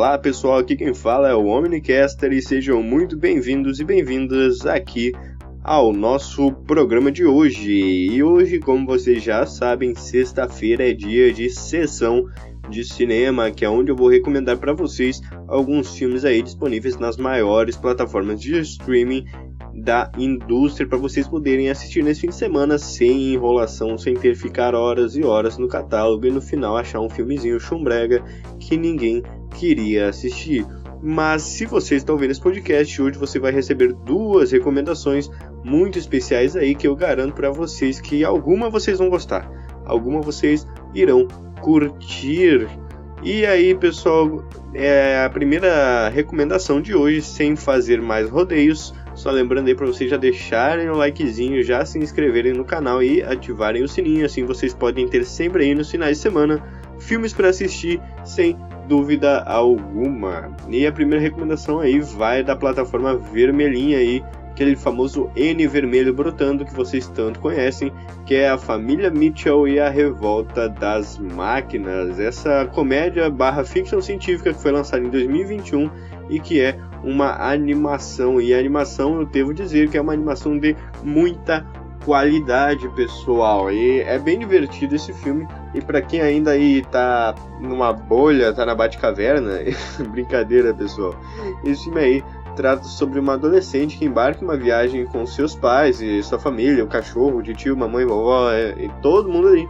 Olá pessoal, aqui quem fala é o Omnicaster e sejam muito bem-vindos e bem-vindas aqui ao nosso programa de hoje. E hoje, como vocês já sabem, sexta-feira é dia de sessão de cinema, que é onde eu vou recomendar para vocês alguns filmes aí disponíveis nas maiores plataformas de streaming da indústria para vocês poderem assistir nesse fim de semana sem enrolação, sem ter que ficar horas e horas no catálogo e no final achar um filmezinho chumbrega que ninguém queria assistir. Mas se você está ouvindo esse podcast hoje, você vai receber duas recomendações muito especiais aí que eu garanto para vocês que alguma vocês vão gostar, alguma vocês irão curtir. E aí, pessoal, é a primeira recomendação de hoje, sem fazer mais rodeios. Só lembrando aí para vocês já deixarem o likezinho, já se inscreverem no canal e ativarem o sininho, assim vocês podem ter sempre aí nos finais de semana filmes para assistir sem dúvida alguma. E a primeira recomendação aí vai da plataforma vermelhinha aí, aquele famoso N vermelho brotando que vocês tanto conhecem, que é a família Mitchell e a revolta das máquinas. Essa comédia barra ficção científica que foi lançada em 2021 e que é uma animação. E a animação, eu devo dizer que é uma animação de muita qualidade, pessoal. E é bem divertido esse filme. E para quem ainda aí tá numa bolha, tá na Batcaverna, brincadeira, pessoal. Esse filme aí trata sobre uma adolescente que embarca em uma viagem com seus pais e sua família, o cachorro, o tio, mamãe, vovó e todo mundo ali.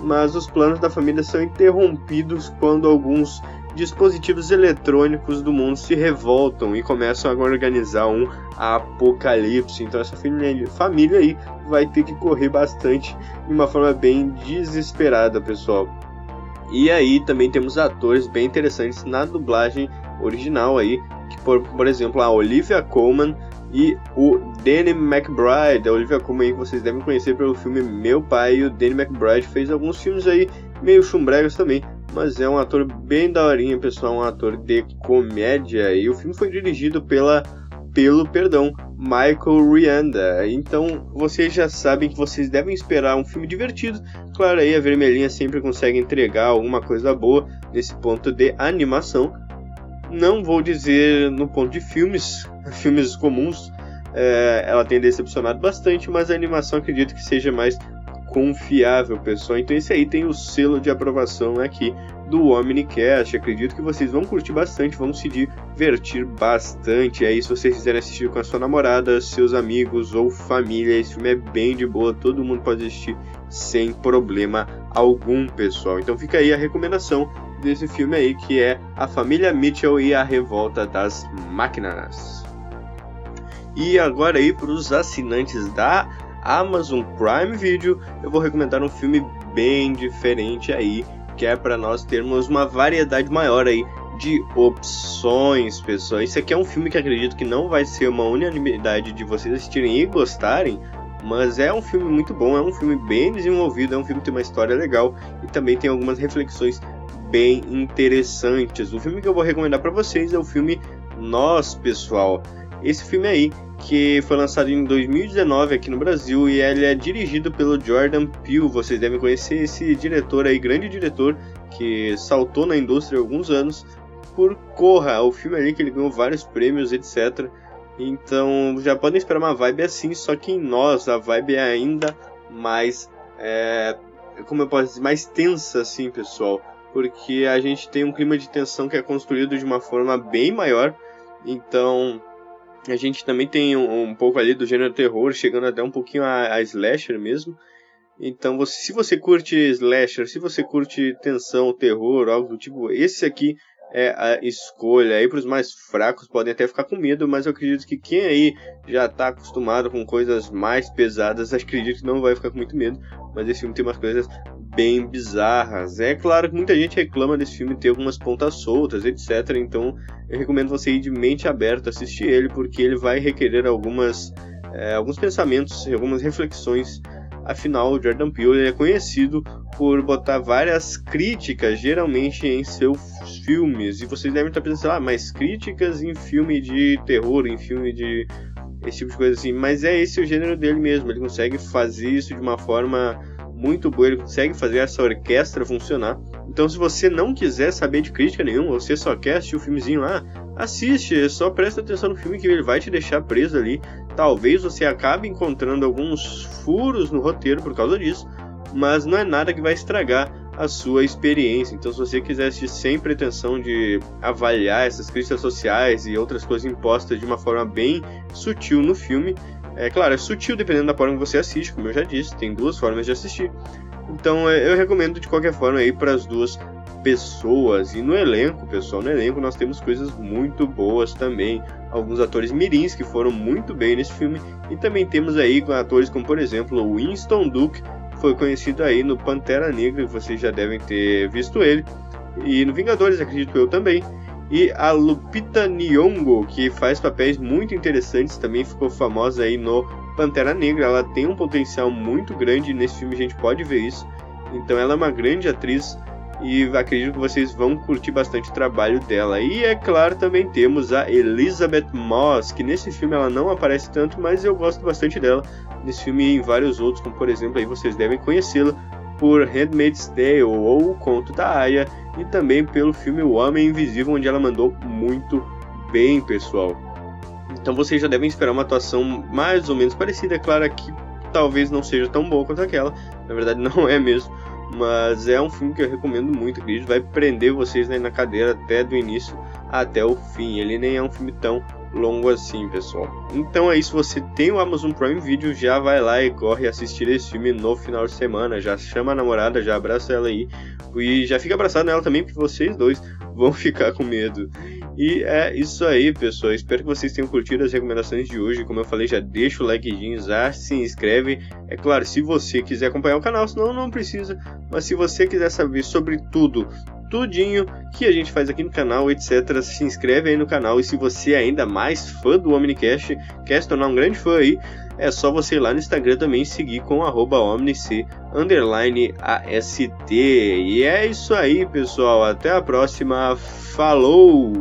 Mas os planos da família são interrompidos quando alguns dispositivos eletrônicos do mundo se revoltam e começam a organizar um apocalipse. Então essa família aí vai ter que correr bastante de uma forma bem desesperada, pessoal. E aí também temos atores bem interessantes na dublagem original aí, que por, por exemplo a Olivia Colman e o Danny McBride. A Olivia Colman que vocês devem conhecer pelo filme Meu Pai e o Danny McBride fez alguns filmes aí meio chumbregas também, mas é um ator bem daorinha, pessoal, um ator de comédia. E o filme foi dirigido pela pelo, perdão, Michael Rianda. Então, vocês já sabem que vocês devem esperar um filme divertido. Claro, aí a Vermelhinha sempre consegue entregar alguma coisa boa nesse ponto de animação. Não vou dizer no ponto de filmes, filmes comuns, é, ela tem decepcionado bastante, mas a animação acredito que seja mais confiável, pessoal. Então esse aí tem o selo de aprovação aqui do Omnicast. Acredito que vocês vão curtir bastante, vão se divertir bastante. Aí se vocês quiserem assistir com a sua namorada, seus amigos ou família, esse filme é bem de boa, todo mundo pode assistir sem problema algum, pessoal. Então fica aí a recomendação desse filme aí que é A Família Mitchell e a Revolta das Máquinas. E agora aí para os assinantes da Amazon Prime Video, eu vou recomendar um filme bem diferente aí, que é para nós termos uma variedade maior aí de opções, pessoal. Esse aqui é um filme que acredito que não vai ser uma unanimidade de vocês assistirem e gostarem, mas é um filme muito bom, é um filme bem desenvolvido, é um filme que tem uma história legal e também tem algumas reflexões bem interessantes. O filme que eu vou recomendar para vocês é o filme Nós, pessoal. Esse filme aí que foi lançado em 2019 aqui no Brasil e ele é dirigido pelo Jordan Peele. Vocês devem conhecer esse diretor aí, grande diretor que saltou na indústria há alguns anos por Corra, o filme ali que ele ganhou vários prêmios, etc. Então já podem esperar uma vibe assim, só que em nós a vibe é ainda mais, é, como eu posso dizer, mais tensa assim, pessoal, porque a gente tem um clima de tensão que é construído de uma forma bem maior. Então a gente também tem um, um, pouco ali do gênero terror, chegando até um pouquinho a, a slasher mesmo. Então, você, se você curte slasher, se você curte tensão, terror, algo do tipo, esse aqui é a escolha. Aí para os mais fracos podem até ficar com medo, mas eu acredito que quem aí já está acostumado com coisas mais pesadas, acredito que não vai ficar com muito medo. Mas esse filme tem umas coisas bem bizarras. É claro que muita gente reclama desse filme ter algumas pontas soltas, etc. Então eu recomendo você ir de mente aberta assistir ele, porque ele vai requerer algumas, é, alguns pensamentos, algumas reflexões. Afinal, o Jordan Peele é conhecido por botar várias críticas, geralmente em seus filmes. E vocês devem estar pensando, ah, mas críticas em filme de terror, em filme de esse tipo de coisa assim. Mas é esse o gênero dele mesmo. Ele consegue fazer isso de uma forma muito boa, ele consegue fazer essa orquestra funcionar Então, se você não quiser saber de crítica nenhuma, você só quer assistir o filmezinho lá, assiste, só presta atenção no filme que ele vai te deixar preso ali. Talvez você acabe encontrando alguns furos no roteiro por causa disso, mas não é nada que vai estragar a sua experiência. Então, se você quiser assistir sem pretensão de avaliar essas críticas sociais e outras coisas impostas de uma forma bem sutil no filme, é claro, é sutil dependendo da forma que você assiste, como eu já disse, tem duas formas de assistir. Então, é, eu recomendo de qualquer forma aí para as duas pessoas. E no elenco, pessoal, no elenco nós temos coisas muito boas também. Alguns atores mirins que foram muito bem nesse filme. E também temos aí atores como, por exemplo, Winston Duke, foi conhecido aí no Pantera Negra, vocês já devem ter visto ele. E no Vingadores, acredito eu também. E a Lupita Nyong'o, que faz papéis muito interessantes, também ficou famosa aí no Pantera Negra. Ela tem um potencial muito grande nesse filme, a gente pode ver isso. Então ela é uma grande atriz e acredito que vocês vão curtir bastante o trabalho dela. E é claro, também temos a Elizabeth Moss, que nesse filme ela não aparece tanto, mas eu gosto bastante dela nesse filme e em vários outros, como por exemplo, aí vocês devem conhecê-la por Handmaid's Tale ou O Conto da Aya e também pelo filme O Homem Invisível, onde ela mandou muito bem, pessoal. Então vocês já devem esperar uma atuação mais ou menos parecida, é claro que talvez não seja tão boa quanto aquela, na verdade não é mesmo, mas é um filme que eu recomendo muito, acredito, vai prender vocês aí na cadeira até do início até o fim. Ele nem é um filme tão longo assim, pessoal. Então é isso, você tem o Amazon Prime Video, já vai lá e corre assistir esse filme no final de semana, já chama a namorada, já abraça ela aí e já fica abraçado nela também, porque vocês dois vão ficar com medo. E é isso aí, pessoal. Espero que vocês tenham curtido as recomendações de hoje. Como eu falei, já deixa o likezinho, já se inscreve. É claro, se você quiser acompanhar o canal, senão não precisa. Mas se você quiser saber sobre tudo, tudinho que a gente faz aqui no canal, etc. Se inscreve aí no canal e se você é ainda mais fã do Omnicast, quer se tornar um grande fã aí, é só você ir lá no Instagram também seguir com arroba omnic underline AST. E é isso aí, pessoal. Até a próxima. Falou!